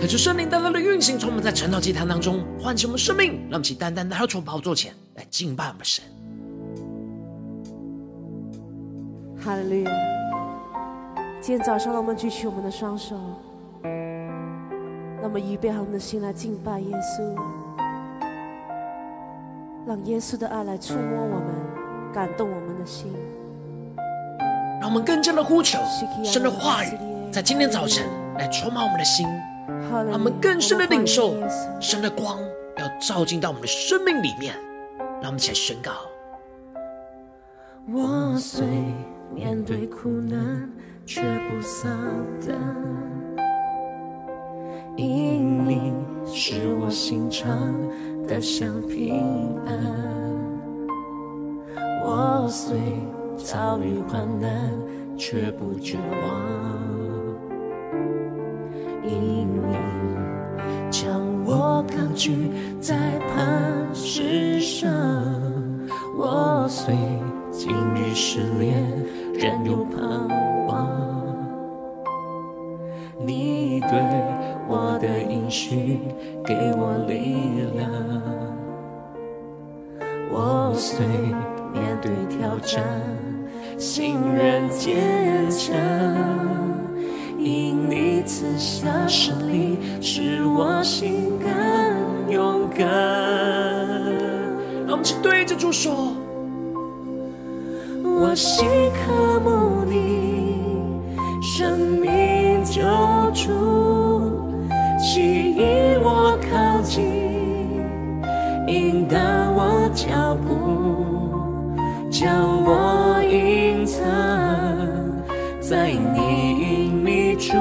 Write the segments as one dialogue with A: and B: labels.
A: 可是圣灵单单的运行，从我们在晨祷祭坛当中唤醒我们生命，让我们起单单来到主宝座前来敬拜我们神。
B: 哈利路亚！今天早上，让我们举起我们的双手，让我们预备好我们的心来敬拜耶稣，让耶稣的爱来触摸我们，感动我们的心。
A: 让我们更加的呼求神的话语，在今天早晨来充满我们的心。让我们更深的领受神的光，要照进到我们的生命里面。让我们一起来宣告：
C: 我虽面对苦难，却不丧胆，因你是我心常得享平安。我虽遭遇患难，却不绝望。因你将我高举在磐石上，我虽经历失恋，仍有盼望。你对我的应许给我力量，我虽面对挑战，心仍坚强。因你赐下胜利，使我心更勇敢。
A: 让我们去对着主说：
C: 我心渴慕你，生命救主，吸引我靠近，引导我脚步，将我隐藏在。主，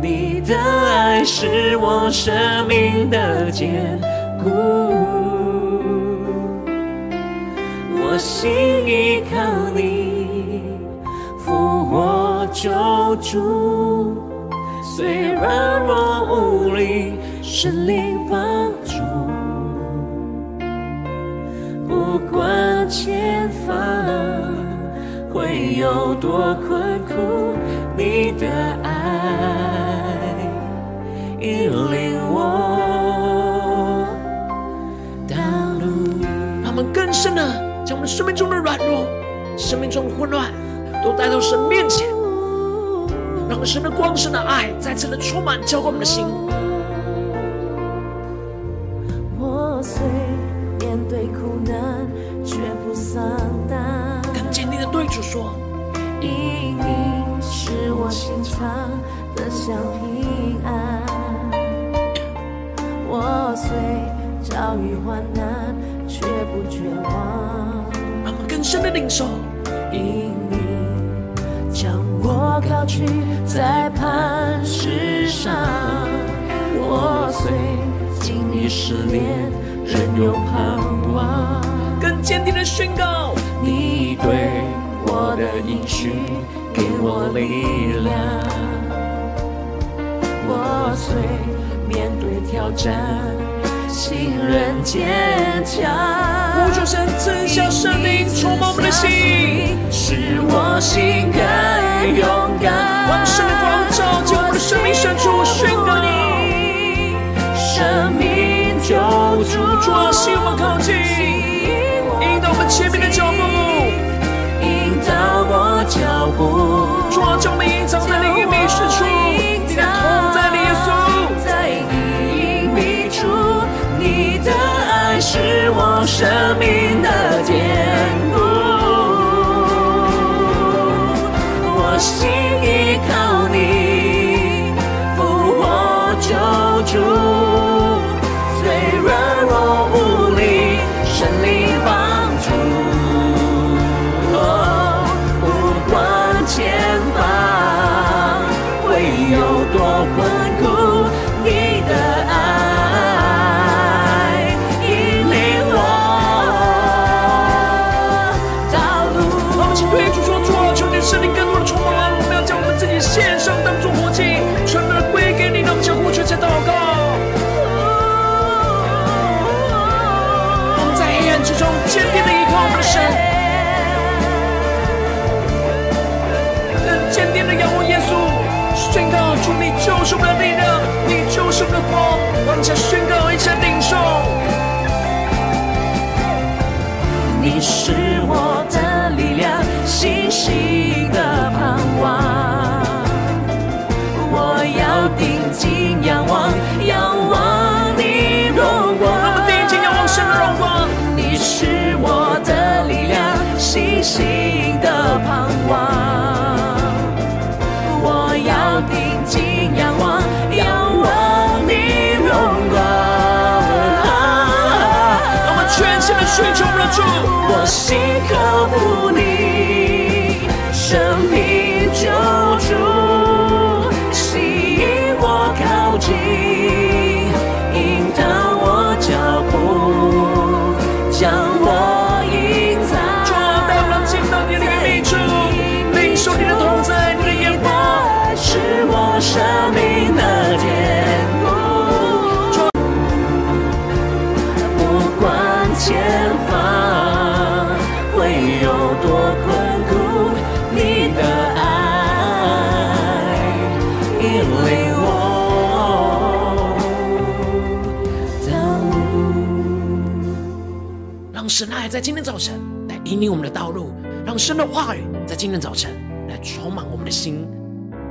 C: 你的爱是我生命的坚固，我心依靠你，复活救主，虽软弱无力，神灵帮助，不管前方会有多困苦，你的。引领我道路，
A: 让我们更深的将我们生命中的软弱、生命中的混乱，都带到神面前，让神的光、神的爱再次的充满浇灌我们的心。
B: 仍有盼望。
C: 更坚定的宣告，
B: 你对我的应许给我力量。我虽面对挑战，心仍坚强。
C: 呼求神赐下圣灵充满我们的心，
B: 使我心更勇敢。
C: 往神的光照进我们的生命深处，宣告你
B: 生命救主，
C: 主啊，使我们靠近，引导我们前面的脚步，
B: 引导我脚步。
C: 主啊，将我们隐藏在你隐秘之处，你的同在
B: 耶稣，你的爱。
C: 是我
B: 生命
C: 的坚你。神爱在今天早晨来引领我们的道路，让神的话语在今天早晨来充满我们的心，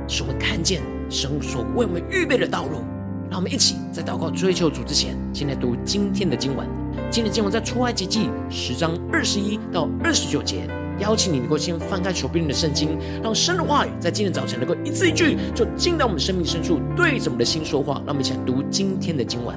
C: 使我们看见神所为我们预备的道路。让我们一起在祷告追求主之前，先来读今天的经文。今天的经文在出埃及记十章二十一到二十九节。邀请你能够先翻开手边的圣经，让神的话语在今天早晨能够一字一句就进到我们生命深处，对着我们的心说话。让我们一起来读今天的经文。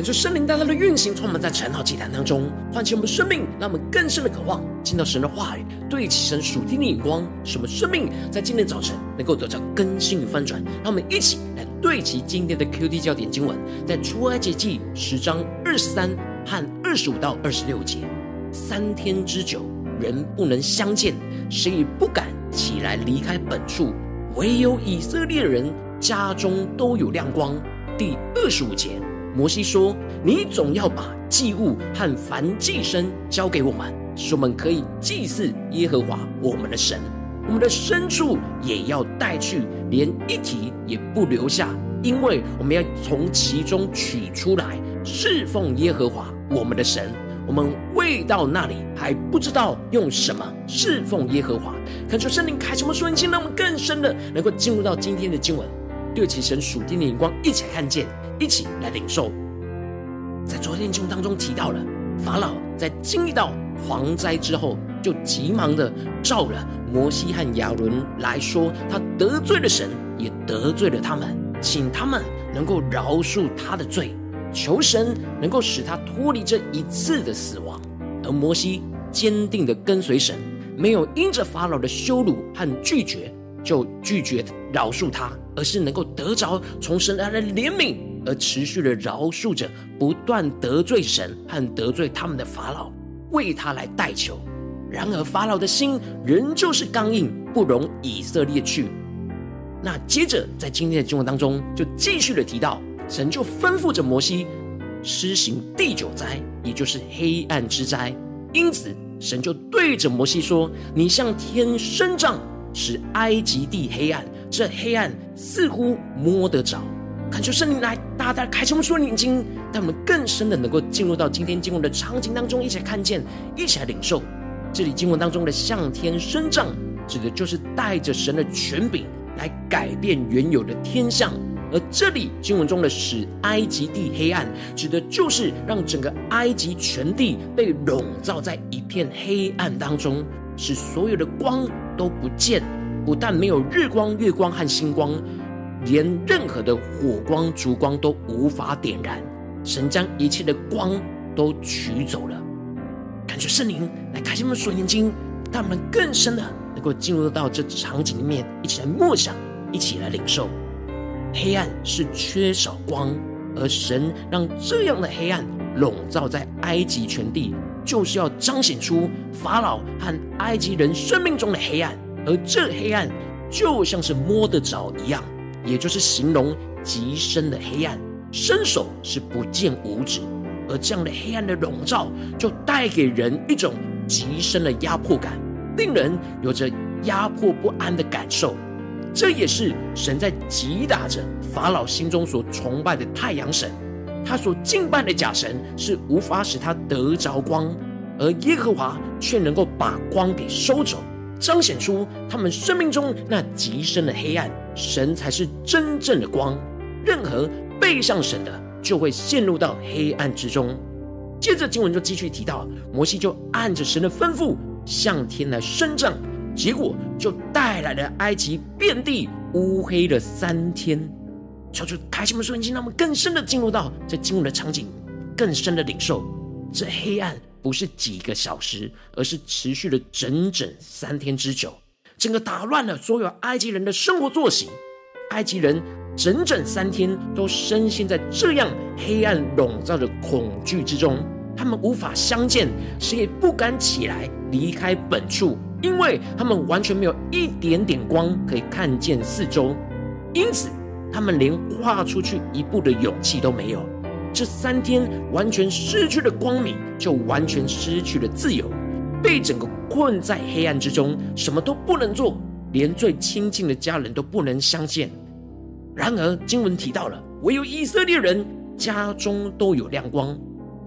A: 恳求圣灵大大的运行，充满在晨祷祭坛当中，唤起我们生命，让我们更深的渴望进到神的话语，对齐神属天的眼光，使我们生命在今天早晨能够得到更新与翻转。让我们一起来对齐今天的 QD 焦点经文，在出埃及记十章二十三和二十五到二十六节。三天之久，人不能相见，谁也不敢起来离开本处，唯有以色列人家中都有亮光。第二十五节。摩西说：“你总要把祭物和凡祭牲交给我们，使我们可以祭祀耶和华我们的神。我们的牲畜也要带去，连一蹄也不留下，因为我们要从其中取出来侍奉耶和华我们的神。我们未到那里，还不知道用什么侍奉耶和华。恳求圣灵开启我们属灵心，让我们更深的能够进入到今天的经文，对齐神属天的眼光，一起看见。”一起来领受，在昨天经当中提到了法老在经历到蝗灾之后，就急忙的召了摩西和亚伦来说，他得罪了神，也得罪了他们，请他们能够饶恕他的罪，求神能够使他脱离这一次的死亡。而摩西坚定的跟随神，没有因着法老的羞辱和拒绝就拒绝饶恕他，而是能够得着从神来的怜悯。而持续的饶恕着不断得罪神和得罪他们的法老，为他来代求。然而法老的心仍旧是刚硬，不容以色列去。那接着在今天的经文当中，就继续的提到，神就吩咐着摩西施行第九灾，也就是黑暗之灾。因此神就对着摩西说：“你向天伸杖，使埃及地黑暗，这黑暗似乎摸得着。”恳求圣灵来大大开启我们属灵眼睛，让我们更深的能够进入到今天经文的场景当中，一起来看见，一起来领受。这里经文当中的向天伸杖，指的就是带着神的权柄来改变原有的天象；而这里经文中的使埃及地黑暗，指的就是让整个埃及全地被笼罩在一片黑暗当中，使所有的光都不见，不但没有日光、月光和星光。连任何的火光、烛光都无法点燃，神将一切的光都取走了。感谢圣灵来开启我们属灵眼睛，让我们更深的能够进入到这场景里面，一起来默想，一起来领受。黑暗是缺少光，而神让这样的黑暗笼罩在埃及全地，就是要彰显出法老和埃及人生命中的黑暗，而这黑暗就像是摸得着一样。也就是形容极深的黑暗，伸手是不见五指，而这样的黑暗的笼罩，就带给人一种极深的压迫感，令人有着压迫不安的感受。这也是神在击打着法老心中所崇拜的太阳神，他所敬拜的假神是无法使他得着光，而耶和华却能够把光给收走。彰显出他们生命中那极深的黑暗，神才是真正的光。任何背向神的，就会陷入到黑暗之中。接着经文就继续提到，摩西就按着神的吩咐向天来伸张，结果就带来了埃及遍地乌黑的三天。求主开启我们属灵心，让我们更深的进入到这经文的场景，更深的领受这黑暗。不是几个小时，而是持续了整整三天之久，整个打乱了所有埃及人的生活作息。埃及人整整三天都深陷在这样黑暗笼罩的恐惧之中，他们无法相见，谁也不敢起来离开本处，因为他们完全没有一点点光可以看见四周，因此他们连跨出去一步的勇气都没有。这三天完全失去了光明，就完全失去了自由，被整个困在黑暗之中，什么都不能做，连最亲近的家人都不能相见。然而经文提到了，唯有以色列人家中都有亮光，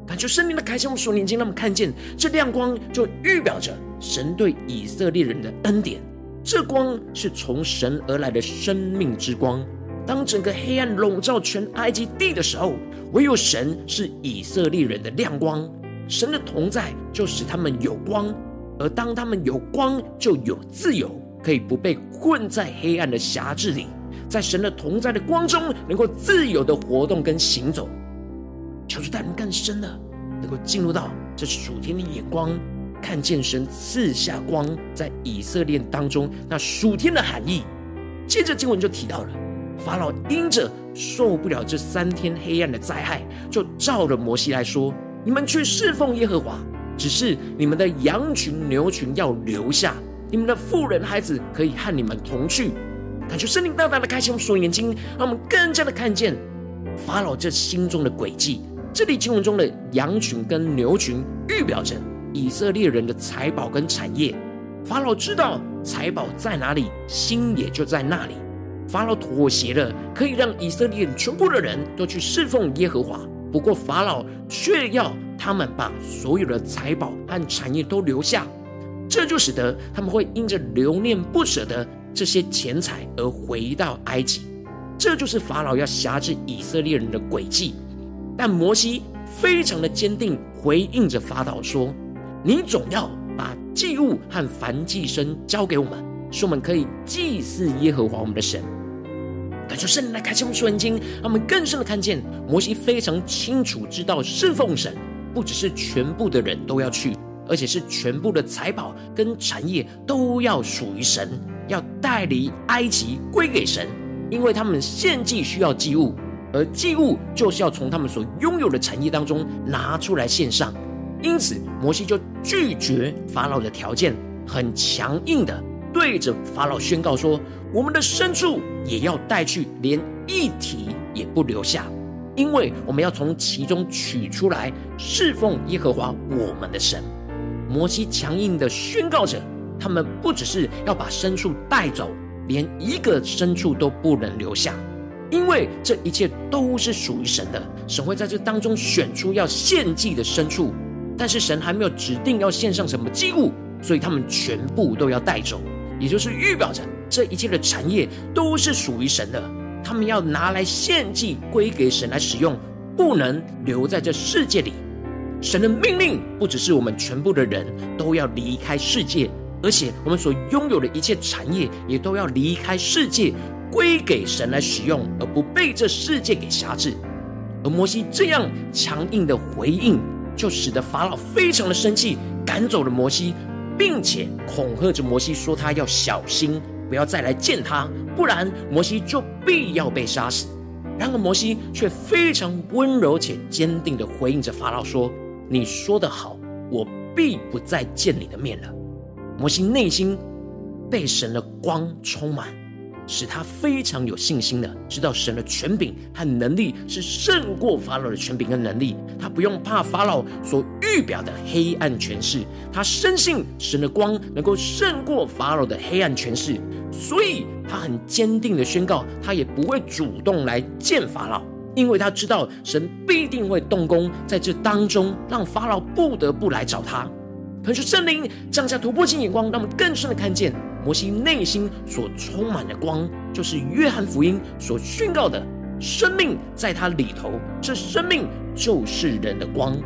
A: 感觉圣灵的开启，我们属灵眼睛，让我们看见这亮光，就预表着神对以色列人的恩典。这光是从神而来的生命之光。当整个黑暗笼罩全埃及地的时候，唯有神是以色列人的亮光。神的同在就使他们有光，而当他们有光，就有自由，可以不被困在黑暗的辖制里，在神的同在的光中，能够自由的活动跟行走。求主带领更深的，能够进入到这属天的眼光，看见神赐下光在以色列当中那属天的含义。接着经文就提到了，法老因着受不了这三天黑暗的灾害，就召了摩西来说：“你们去侍奉耶和华，只是你们的羊群、牛群要留下，你们的妇人、孩子可以和你们同去。”感觉圣灵大大的开启我们所眼睛，让我们更加的看见法老这心中的诡计。这里经文中的羊群跟牛群，预表着以色列人的财宝跟产业。法老知道财宝在哪里，心也就在那里。法老妥协了，可以让以色列全部的人都去侍奉耶和华。不过法老却要他们把所有的财宝和产业都留下，这就使得他们会因着留念不舍的这些钱财而回到埃及。这就是法老要挟制以色列人的诡计。但摩西非常的坚定，回应着法老说：“你总要把祭物和燔祭牲交给我们，使我们可以祭祀耶和华我们的神。”感谢圣灵来开启我们属灵眼睛，让我们更深的看见摩西非常清楚知道侍奉神，不只是全部的人都要去，而且是全部的财宝跟产业都要属于神，要带离埃及归给神，因为他们献祭需要祭物。而祭物就是要从他们所拥有的产业当中拿出来献上，因此摩西就拒绝法老的条件，很强硬的对着法老宣告说：“我们的牲畜也要带去，连一蹄也不留下，因为我们要从其中取出来侍奉耶和华我们的神。”摩西强硬的宣告着，他们不只是要把牲畜带走，连一个牲畜都不能留下。因为这一切都是属于神的，神会在这当中选出要献祭的牲畜，但是神还没有指定要献上什么祭物，所以他们全部都要带走，也就是预表着这一切的产业都是属于神的，他们要拿来献祭归给神来使用，不能留在这世界里。神的命令不只是我们全部的人都要离开世界，而且我们所拥有的一切产业也都要离开世界。归给神来使用，而不被这世界给辖制。而摩西这样强硬的回应，就使得法老非常的生气，赶走了摩西，并且恐吓着摩西说：“他要小心，不要再来见他，不然摩西就必要被杀死。”然而摩西却非常温柔且坚定的回应着法老说：“你说的好，我必不再见你的面了。”摩西内心被神的光充满。使他非常有信心的知道神的权柄和能力是胜过法老的权柄跟能力，他不用怕法老所预表的黑暗权势，他深信神的光能够胜过法老的黑暗权势，所以他很坚定的宣告，他也不会主动来见法老，因为他知道神必定会动工在这当中，让法老不得不来找他。可是圣灵降下突破性眼光，让我们更深的看见。摩西内心所充满的光，就是约翰福音所宣告的生命在他里头。这生命就是人的光。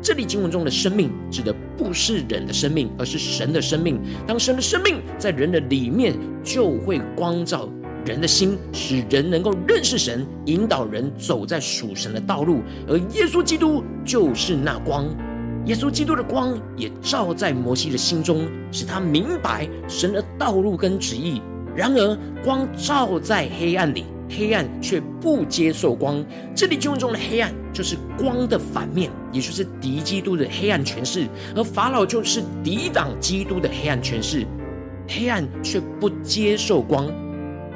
A: 这里经文中的生命，指的不是人的生命，而是神的生命。当神的生命在人的里面，就会光照人的心，使人能够认识神，引导人走在属神的道路。而耶稣基督就是那光。耶稣基督的光也照在摩西的心中，使他明白神的道路跟旨意。然而，光照在黑暗里，黑暗却不接受光。这里经文中的黑暗，就是光的反面，也就是敌基督的黑暗权势。而法老就是抵挡基督的黑暗权势，黑暗却不接受光。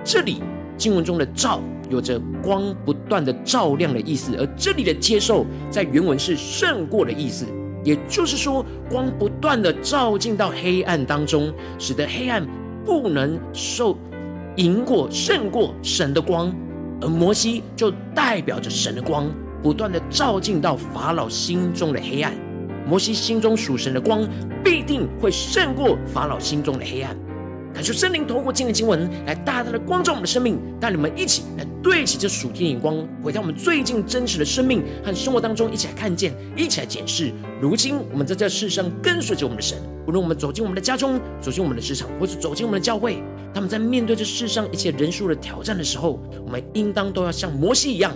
A: 这里经文中的照，有着光不断的照亮的意思，而这里的接受，在原文是胜过的意思。也就是说，光不断的照进到黑暗当中，使得黑暗不能受赢过、胜过神的光，而摩西就代表着神的光，不断的照进到法老心中的黑暗。摩西心中属神的光，必定会胜过法老心中的黑暗。感谢圣灵透过今天的经文来大大的光照我们的生命，带你们一起来对齐这属天眼光，回到我们最近真实的生命和生活当中，一起来看见，一起来检视。如今我们在这世上跟随着我们的神，无论我们走进我们的家中，走进我们的职场，或是走进我们的教会，他们在面对这世上一切人数的挑战的时候，我们应当都要像摩西一样，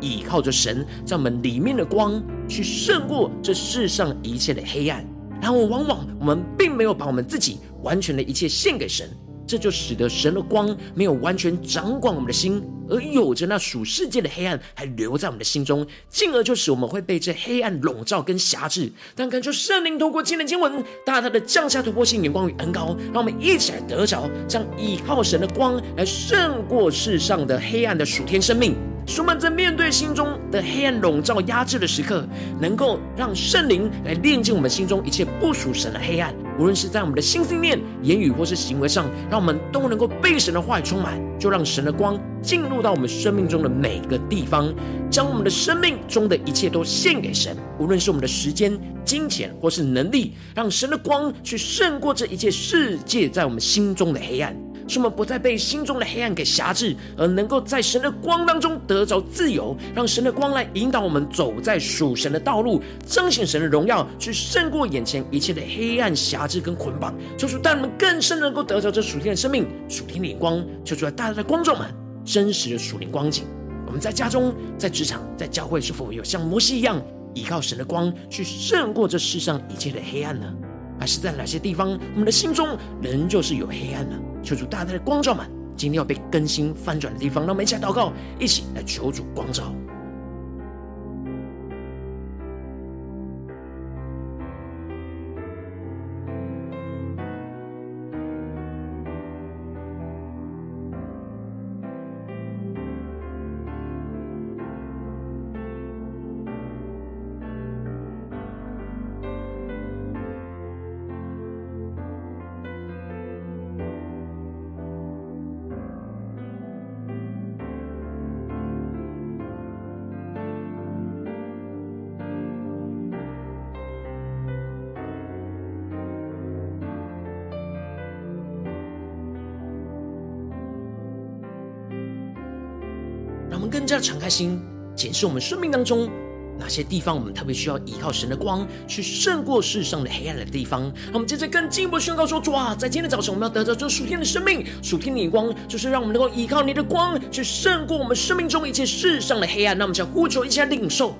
A: 倚靠着神在我们里面的光，去胜过这世上一切的黑暗。然后往往我们并没有把我们自己完全的一切献给神，这就使得神的光没有完全掌管我们的心，而有着那属世界的黑暗还留在我们的心中，进而就使我们会被这黑暗笼罩跟辖制。但恳求圣灵透过今天经文，大大的降下突破性眼光与恩膏，让我们一起来得着，将倚靠神的光来胜过世上的黑暗的属天生命。使我们在面对心中的黑暗笼罩压制的时刻，能够让圣灵来炼净我们心中一切不属神的黑暗，无论是在我们的心思念、言语或是行为上，让我们都能够被神的话语充满，就让神的光进入入到我们生命中的每个地方，将我们的生命中的一切都献给神，无论是我们的时间、金钱或是能力，让神的光去胜过这一切世界在我们心中的黑暗。使我们不再被心中的黑暗给辖制，而能够在神的光当中得着自由，让神的光来引导我们走在属神的道路，彰显神的荣耀，去胜过眼前一切的黑暗辖制跟捆绑。求主带我们更深能够得着这属天的生命、属天的眼光。求主来带来的观众们真实的属灵光景。我们在家中、在职场、在教会，是否有像摩西一样依靠神的光去胜过这世上一切的黑暗呢？还是在哪些地方，我们的心中仍旧是有黑暗呢？求主大大的光照们，今天要被更新翻转的地方，让我们一起来祷告，一起来求主光照。更加敞开心，检视我们生命当中哪些地方，我们特别需要依靠神的光去胜过世上的黑暗的地方。让我们接着更进一步宣告说：主啊，在今天早晨，我们要得到这属天的生命、属天的光，就是让我们能够依靠你的光去胜过我们生命中一切世上的黑暗。那我们想呼求一下领受。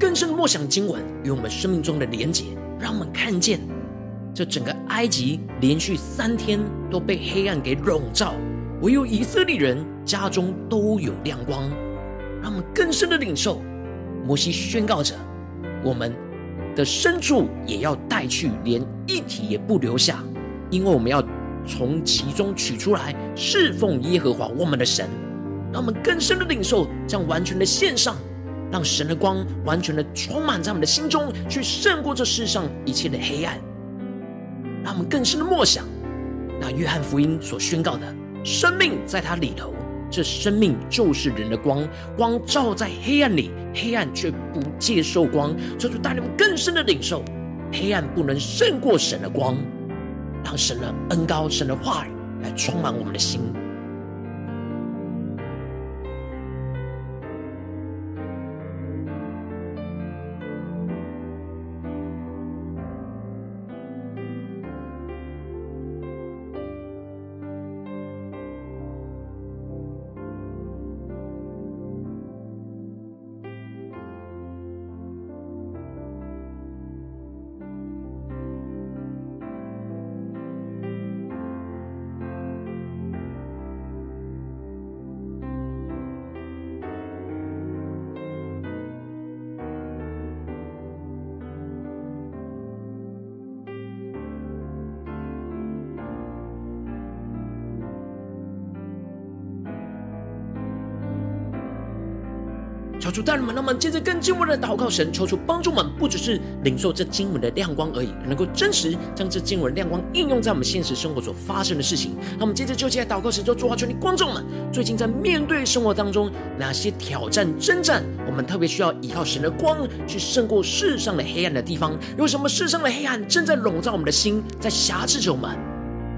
A: 更深的默想经文与我们生命中的连结，让我们看见这整个埃及连续三天都被黑暗给笼罩，唯有以色列人家中都有亮光。让我们更深的领受，摩西宣告着：我们的牲畜也要带去，连一体也不留下，因为我们要从其中取出来侍奉耶和华我们的神。让我们更深的领受，这样完全的献上。让神的光完全的充满在我们的心中，去胜过这世上一切的黑暗。让我们更深的默想，那约翰福音所宣告的生命在他里头，这生命就是人的光，光照在黑暗里，黑暗却不接受光。这就带领我们更深的领受，黑暗不能胜过神的光，让神的恩高、神的话语来充满我们的心。求主带领们，让我们接着更进一步的祷告神，求主帮助们，不只是领受这经文的亮光而已，能够真实将这经文的亮光应用在我们现实生活所发生的事情。那我们接着就起来祷告神，就主啊，求你观众们最近在面对生活当中哪些挑战征战，我们特别需要依靠神的光去胜过世上的黑暗的地方。有什么世上的黑暗正在笼罩我们的心，在挟制着我们？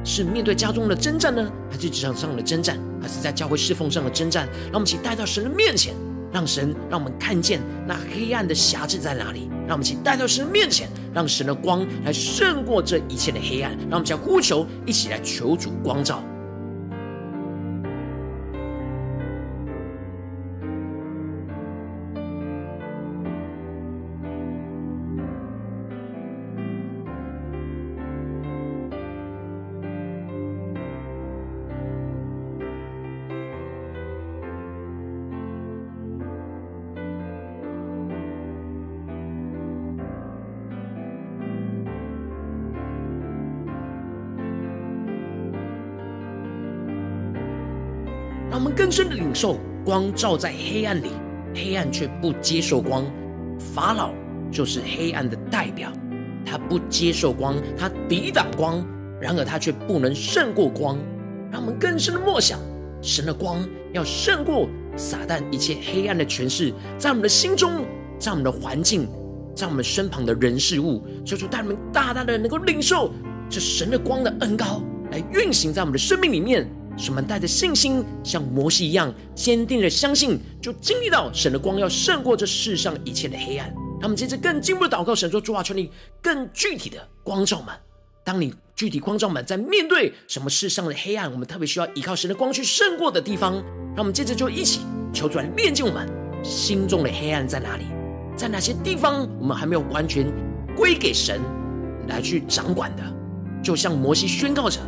A: 是面对家中的征战呢，还是职场上的征战，还是在教会侍奉上的征战？让我们一起带到神的面前，让神让我们看见那黑暗的瑕疵在哪里。让我们请带到神的面前，让神的光来胜过这一切的黑暗。让我们将呼求，一起来求主光照。让我们更深的领受光照在黑暗里，黑暗却不接受光。法老就是黑暗的代表，他不接受光，他抵挡光，然而他却不能胜过光。让我们更深的默想，神的光要胜过撒旦一切黑暗的权势，在我们的心中，在我们的环境，在我们身旁的人事物，求主带我们大大的能够领受这神的光的恩膏，来运行在我们的生命里面。使我们带着信心，像摩西一样坚定的相信，就经历到神的光要胜过这世上一切的黑暗。他们接着更进一步的祷告，神说：主啊，求你更具体的光照们。当你具体光照们在面对什么世上的黑暗，我们特别需要依靠神的光去胜过的地方。让我们接着就一起求主来炼净我们心中的黑暗在哪里，在哪些地方我们还没有完全归给神来去掌管的，就像摩西宣告着，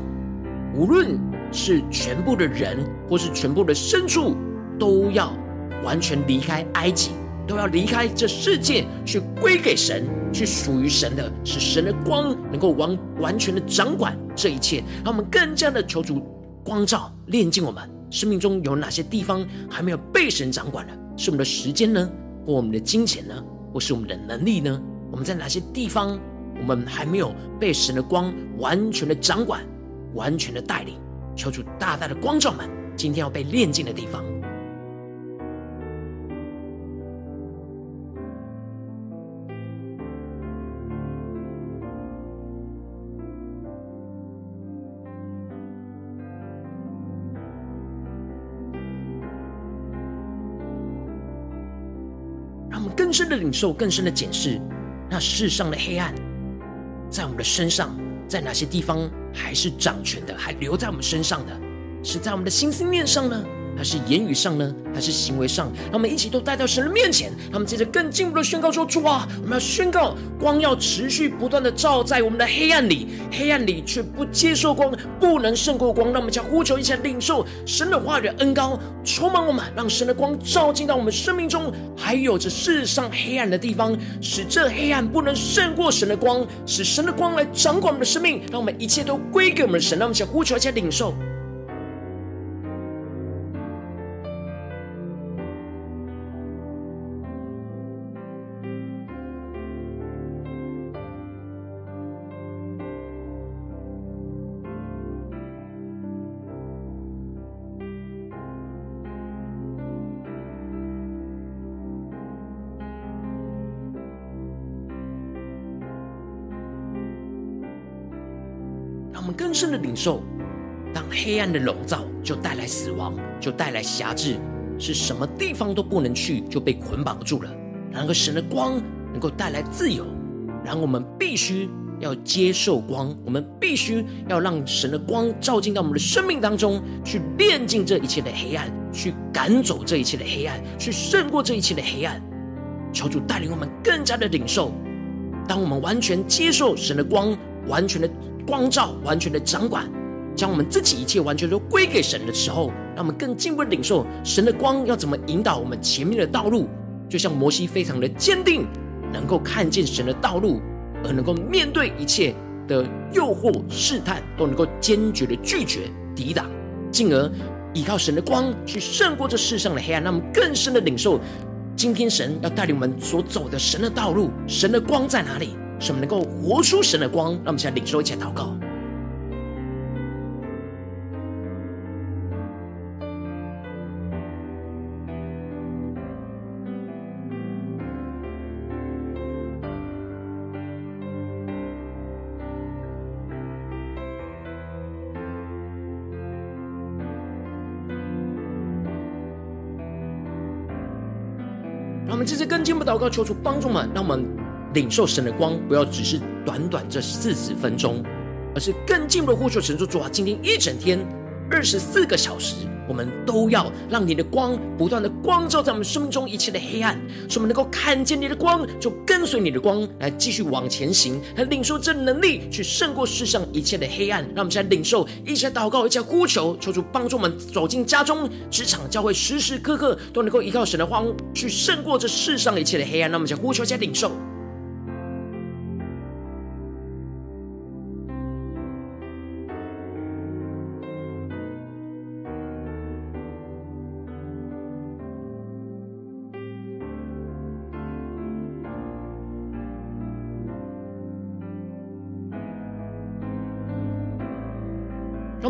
A: 无论。是全部的人，或是全部的牲畜，都要完全离开埃及，都要离开这世界，去归给神，去属于神的，使神的光能够完完全的掌管这一切。让我们更加的求主光照，炼净我们生命中有哪些地方还没有被神掌管的？是我们的时间呢，或我们的金钱呢，或是我们的能力呢？我们在哪些地方我们还没有被神的光完全的掌管，完全的带领？求主大大的光照们，今天要被炼净的地方。让我们更深的领受，更深的检视那世上的黑暗，在我们的身上，在哪些地方？还是掌权的，还留在我们身上的，是在我们的心思念上呢？还是言语上呢？还是行为上？让我们一起都带到神的面前。他们接着更进一步的宣告说：“主啊，我们要宣告光要持续不断的照在我们的黑暗里，黑暗里却不接受光，不能胜过光。让我们将呼求一下，领受神的话语的恩膏，充满我们，让神的光照进到我们生命中，还有着世上黑暗的地方，使这黑暗不能胜过神的光，使神的光来掌管我们的生命。让我们一切都归给我们的神。让我们将呼求一下，领受。”我们更深的领受，当黑暗的笼罩就带来死亡，就带来辖制，是什么地方都不能去，就被捆绑住了。然而神的光能够带来自由，然后我们必须要接受光，我们必须要让神的光照进到我们的生命当中，去炼净这一切的黑暗，去赶走这一切的黑暗，去胜过这一切的黑暗。求主带领我们更加的领受，当我们完全接受神的光，完全的。光照完全的掌管，将我们自己一切完全都归给神的时候，让我们更进一步的领受神的光要怎么引导我们前面的道路。就像摩西非常的坚定，能够看见神的道路，而能够面对一切的诱惑试探，都能够坚决的拒绝抵挡，进而依靠神的光去胜过这世上的黑暗。让我们更深的领受今天神要带领我们所走的神的道路，神的光在哪里？使我们能够活出神的光。让我们现在领受一起祷告。让我们这次更进一步祷告，求主帮助们，让我们领受神的光，不要只是短短这四十分钟，而是更进一步的呼求神说：主啊，今天一整天二十四个小时。我们都要让你的光不断的光照在我们生命中一切的黑暗，使我们能够看见你的光，就跟随你的光来继续往前行，来领受这能力去胜过世上一切的黑暗。让我们现在领受，一起祷告，一起呼求，求主帮助我们走进家中、职场、教会，时时刻刻都能够依靠神的光去胜过这世上一切的黑暗。让我们先呼求，先领受。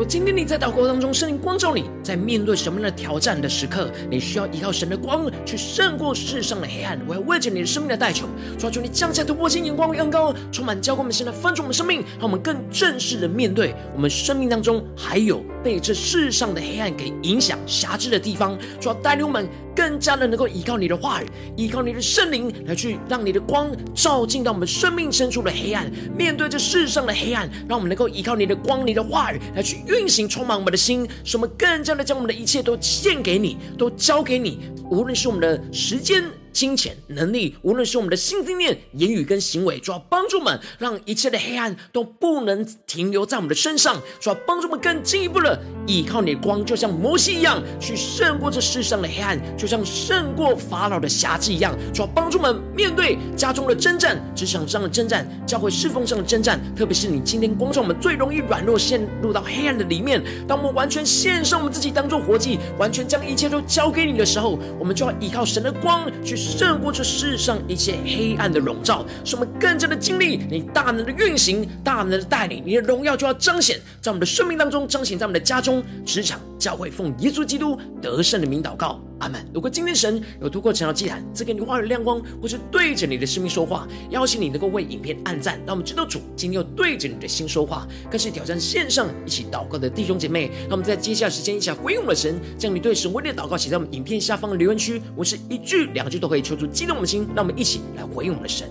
A: 我今天你在祷告当中，圣灵光照你，在面对什么样的挑战的时刻，你需要依靠神的光去胜过世上的黑暗。我要为着你的生命的代求，抓住你降下突破性眼光与恩膏，充满教灌我们现在翻转我们生命，让我们更正式的面对我们生命当中还有被这世上的黑暗给影响辖制的地方，主要带领我们更加的能够依靠你的话语，依靠你的圣灵来去让你的光照进到我们生命深处的黑暗。面对这世上的黑暗，让我们能够依靠你的光、你的话语来去运行，充满我们的心，使我们更加的将我们的一切都献给你，都交给你。无论是我们的时间、金钱、能力，无论是我们的心、思念、言语跟行为，主要帮助们，让一切的黑暗都不能停留在我们的身上。主要帮助我们更进一步的依靠你的光，就像摩西一样，去胜过这世上的黑暗，就像胜过法老的辖制一样。主要帮助们面对家中的征战、职场上的征战、教会侍奉上的征战，特别是你今天光照我们最容易软弱、陷入到黑暗的里面。当我们完全献上我们自己当做活祭，完全将一切都交给你的时候，我们就要依靠神的光去胜过这世上一切黑暗的笼罩，使我们更加的经历你大能的运行、大能的带领，你的荣耀就要彰显在我们的生命当中，彰显在我们的家中、职场、教会，奉耶稣基督得胜的名祷告。阿门。如果今天神有突破成了祭坛赐给你话语亮光，或是对着你的生命说话，邀请你能够为影片按赞，让我们知道主今天又对着你的心说话，更是挑战线上一起祷告的弟兄姐妹。让我们在接下来时间一起来回应我们的神，将你对神威力的祷告写在我们影片下方的留言区，我是一句两句都可以抽出激动我们的心，让我们一起来回应我们的神。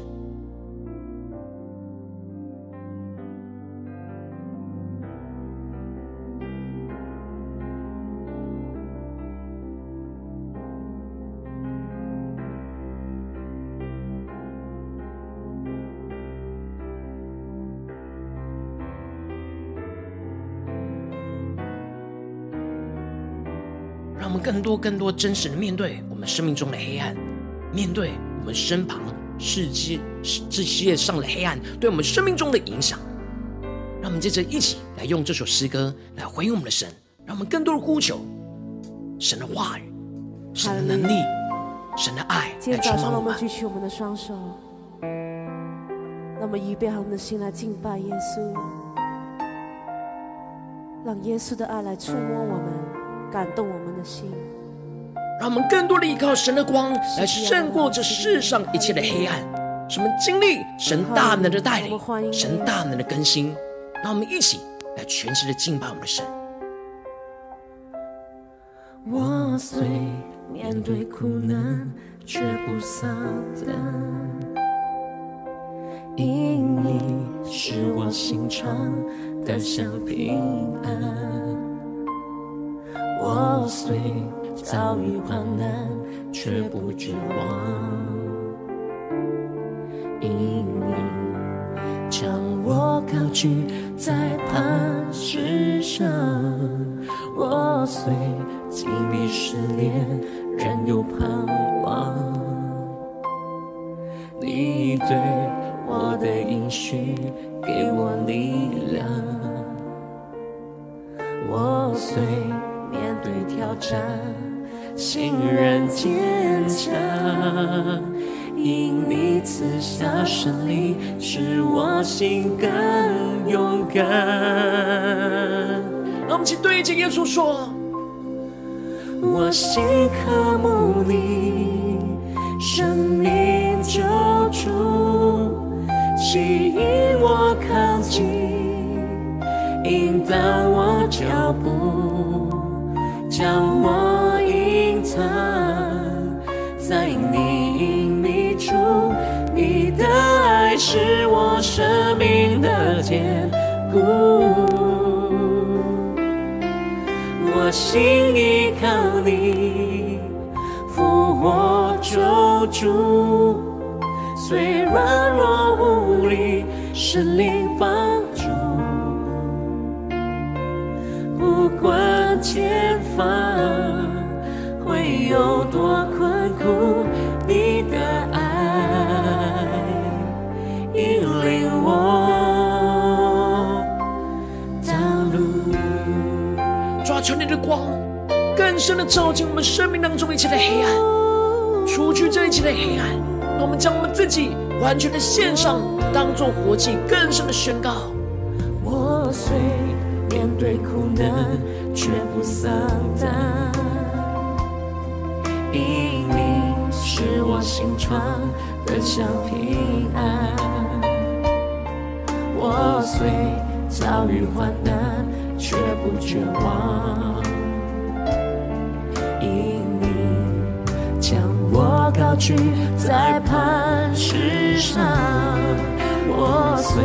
A: 我们更多、更多真实的面对我们生命中的黑暗，面对我们身旁世界、世界上的黑暗对我们生命中的影响。让我们接着一起来用这首诗歌来回应我们的神，让我们更多的呼求神的话语、神的能力、神的爱来充满我们。
B: 今天早上，我们举起我们的双手，那么预备好我们的心来敬拜耶稣，让耶稣的爱来触摸我们，感动我们的心。
A: 让我们更多的依靠神的光，来胜过这世上一切的黑暗。使我们经历神大能的带领，神大能的更新。让我们一起来全心的敬拜我们的神。
C: 我虽面对苦难，却不丧胆。因你是我心常得享平安，我虽遭遇患难，却不绝望。因你将我高举在磐石上，我虽经历试炼，仍有都说：我心渴
A: 抓住你的光，更深的照进我们生命当中一切的黑暗，除去这一切的黑暗。让我们将我们自己完全的献上，当作活祭，更深的宣告。
C: 我虽面对苦难，却不丧胆，因你是我心常得享平安。我虽遭遇患难，却不绝望。因你将我高举在磐石上，我虽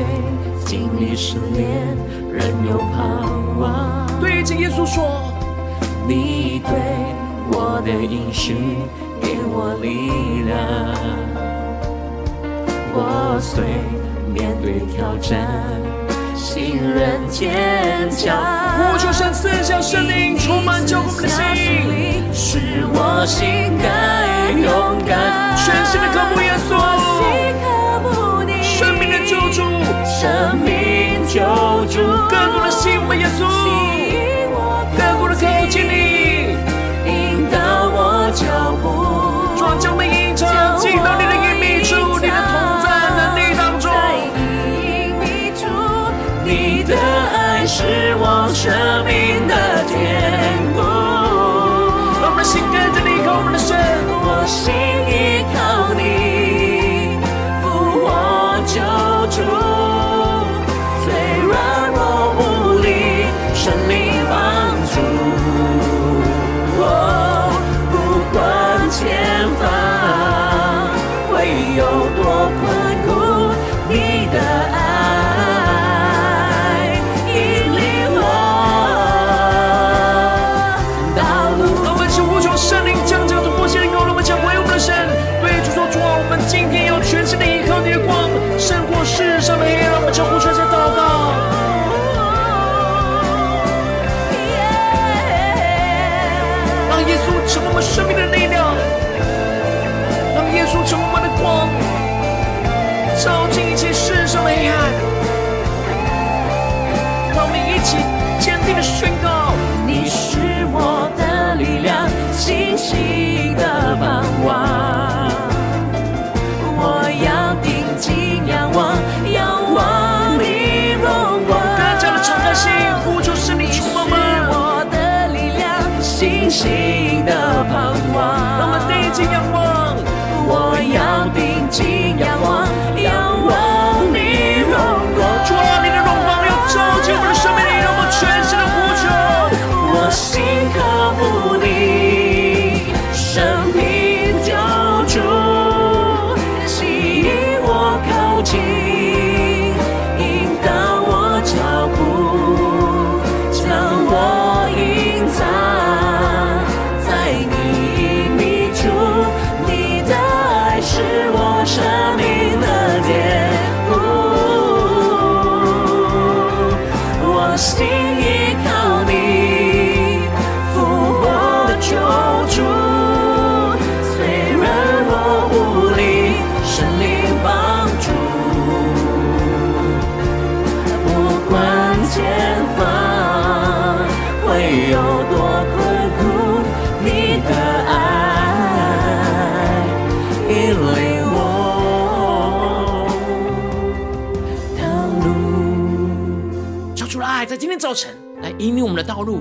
C: 经历试炼，仍有盼望。
A: 对着耶稣说，
C: 你对我的应许给我力量。我虽面对挑战，心仍坚强。
A: 呼求神赐下圣灵，充满着我们的心。
C: 使我心更勇敢，
A: 全新的渴慕耶稣，生命的救主，
C: 生命救主，
A: 更多的信我耶稣，更多的靠近你，
C: 生命。宣告，你是我
B: 的力量，星星的盼望。
A: 我
B: 要定睛仰望，仰望你
A: 容颜。你是我的力量，星星的
B: 盼望。让我
A: 们仰望。引领我们的道路，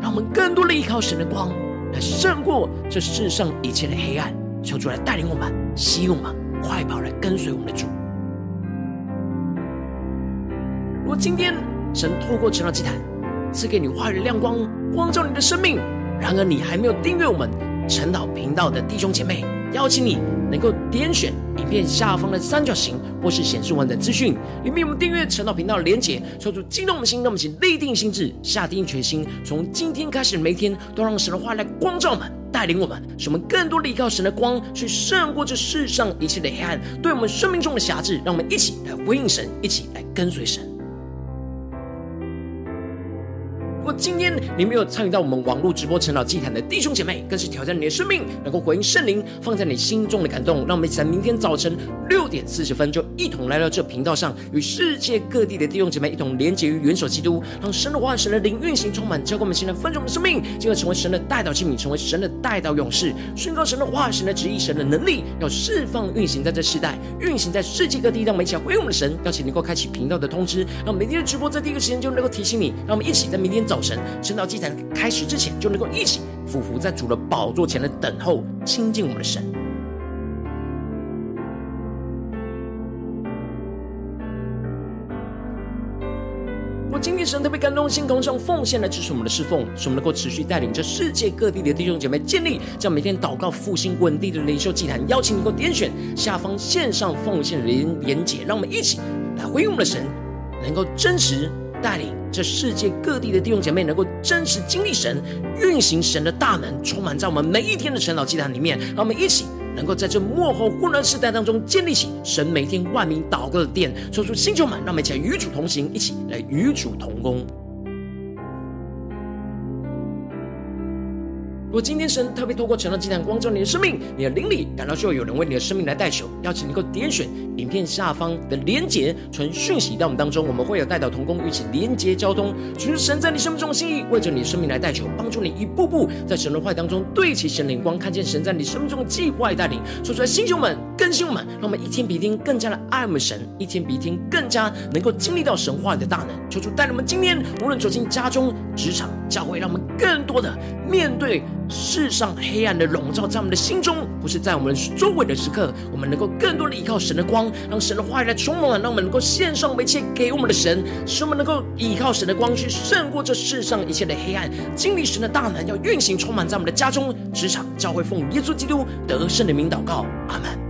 A: 让我们更多的依靠神的光，来胜过这世上一切的黑暗。求主来带领我们，吸引我们，快跑来跟随我们的主。如果今天神透过晨祷祭坛赐给你话语的亮光，光照你的生命，然而你还没有订阅我们晨祷频道的弟兄姐妹，邀请你能够点选影片下方的三角形，或是显示完整资讯，里面我们订阅晨祷频道的连结，抽出激动的心，让我们请立定心志，下定决心，从今天开始每天都让神的话来光照我们，带领我们，使我们更多的依靠神的光，去胜过这世上一切的黑暗，对我们生命中的辖制，让我们一起来回应神，一起来跟随神。今天你没有参与到我们网络直播晨祷祭坛的弟兄姐妹，更是挑战你的生命，能够回应圣灵放在你心中的感动。让我们一起在明天早晨六点四十分，就一同来到这频道上，与世界各地的弟兄姐妹一同连结于元首基督，让神的话、神的灵运行充满，教灌我们现在分盛的生命，进而成为神的代祷器皿，成为神的代祷勇士，宣告神的话、神的旨意、神的能力，要释放运行在这世代，运行在世界各地。让我们一起来回应我们的神，邀请能够开启频道的通知，让我们每天的直播在第一个时间就能够提醒你。让我们一起在明天早。早晨，晨祷祭坛开始之前，就能够一起俯伏在主的宝座前来等候亲近我们的神。我今天神特别感动，星空上奉献来支持我们的侍奉，使我们能够持续带领着世界各地的弟兄姐妹建立这样每天祷告复兴稳定的领袖祭坛。邀请你能够点选下方线上奉献连连结，让我们一起来回应我们的神，能够真实。带领这世界各地的弟兄姐妹，能够真实经历神运行神的大能，充满在我们每一天的晨祷祭坛里面。让我们一起能够在这幕后混乱时代当中，建立起神每天万民祷告的殿，说出新球满。让我们一起来与主同行，一起来与主同工。如果今天神特别透过晨祷祭坛光照你的生命，你的灵里感到需要有人为你的生命来代求，邀请能够点选影片下方的连结，传讯息到我们当中，我们会有代祷同工与其连结交通，寻求神在你生命中的心意，为着你的生命来代求，帮助你一步步在神的话当中对齐神灵光，看见神在你生命中的计划带领。说出来，弟兄们、更新我们，让我们一天比一天更加的爱我们神，一天比一天更加能够经历到神话的大能。求主带领？我们今天无论走进家中、职场、教会，让我们更多的面对。世上黑暗的笼罩在我们的心中，不是在我们周围的时刻，我们能够更多的依靠神的光，让神的话语来充满，让我们能够献上一切给我们的神，使我们能够依靠神的光去胜过这世上一切的黑暗，经历神的大能，要运行充满在我们的家中、职场、教会，奉耶稣基督得胜的名祷告，阿门。